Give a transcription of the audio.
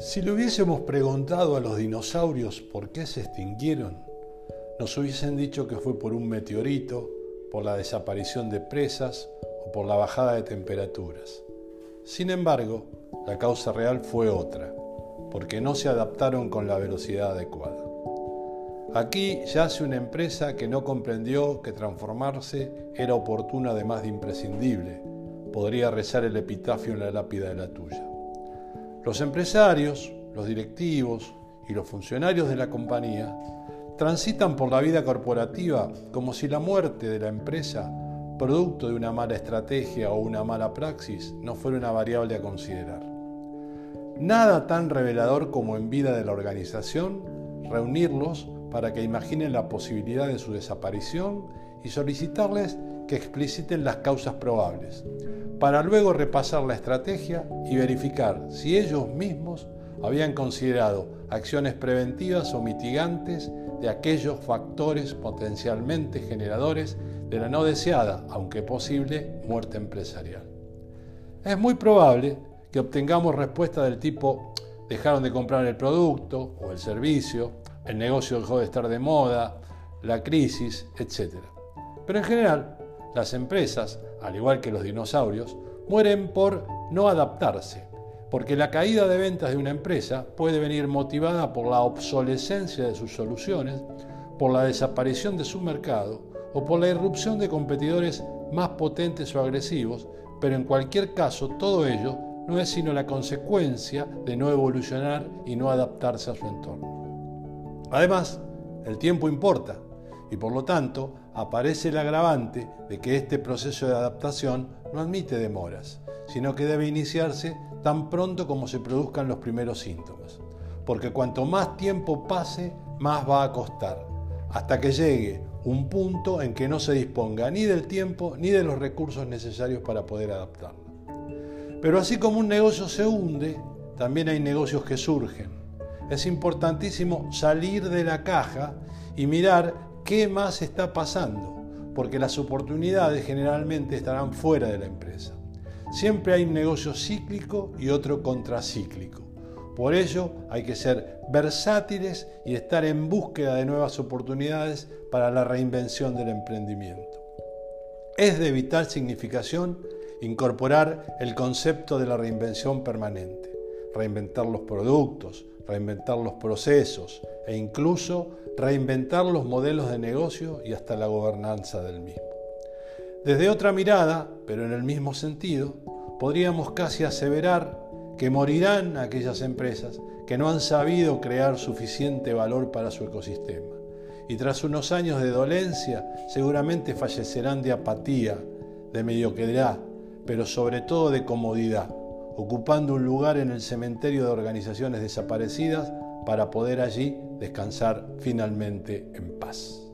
Si le hubiésemos preguntado a los dinosaurios por qué se extinguieron, nos hubiesen dicho que fue por un meteorito, por la desaparición de presas o por la bajada de temperaturas. Sin embargo, la causa real fue otra, porque no se adaptaron con la velocidad adecuada. Aquí yace una empresa que no comprendió que transformarse era oportuno además de imprescindible. Podría rezar el epitafio en la lápida de la tuya. Los empresarios, los directivos y los funcionarios de la compañía transitan por la vida corporativa como si la muerte de la empresa, producto de una mala estrategia o una mala praxis, no fuera una variable a considerar. Nada tan revelador como en vida de la organización reunirlos para que imaginen la posibilidad de su desaparición y solicitarles que expliciten las causas probables, para luego repasar la estrategia y verificar si ellos mismos habían considerado acciones preventivas o mitigantes de aquellos factores potencialmente generadores de la no deseada, aunque posible, muerte empresarial. Es muy probable que obtengamos respuestas del tipo dejaron de comprar el producto o el servicio, el negocio dejó de estar de moda, la crisis, etc. Pero en general, las empresas, al igual que los dinosaurios, mueren por no adaptarse, porque la caída de ventas de una empresa puede venir motivada por la obsolescencia de sus soluciones, por la desaparición de su mercado o por la irrupción de competidores más potentes o agresivos, pero en cualquier caso todo ello no es sino la consecuencia de no evolucionar y no adaptarse a su entorno. Además, el tiempo importa y por lo tanto aparece el agravante de que este proceso de adaptación no admite demoras, sino que debe iniciarse tan pronto como se produzcan los primeros síntomas. Porque cuanto más tiempo pase, más va a costar, hasta que llegue un punto en que no se disponga ni del tiempo ni de los recursos necesarios para poder adaptarlo. Pero así como un negocio se hunde, también hay negocios que surgen. Es importantísimo salir de la caja y mirar qué más está pasando, porque las oportunidades generalmente estarán fuera de la empresa. Siempre hay un negocio cíclico y otro contracíclico. Por ello hay que ser versátiles y estar en búsqueda de nuevas oportunidades para la reinvención del emprendimiento. Es de vital significación incorporar el concepto de la reinvención permanente, reinventar los productos, reinventar los procesos e incluso reinventar los modelos de negocio y hasta la gobernanza del mismo. Desde otra mirada, pero en el mismo sentido, podríamos casi aseverar que morirán aquellas empresas que no han sabido crear suficiente valor para su ecosistema. Y tras unos años de dolencia, seguramente fallecerán de apatía, de mediocridad, pero sobre todo de comodidad, ocupando un lugar en el cementerio de organizaciones desaparecidas para poder allí descansar finalmente en paz.